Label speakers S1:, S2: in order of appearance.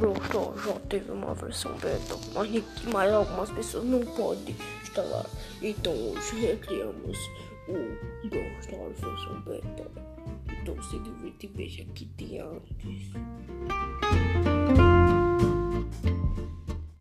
S1: Brawl Stars já teve uma versão beta, mas que algumas pessoas não podem instalar. Então hoje recriamos o Brawl Stars versão beta. Então se diverte e veja que tem antes.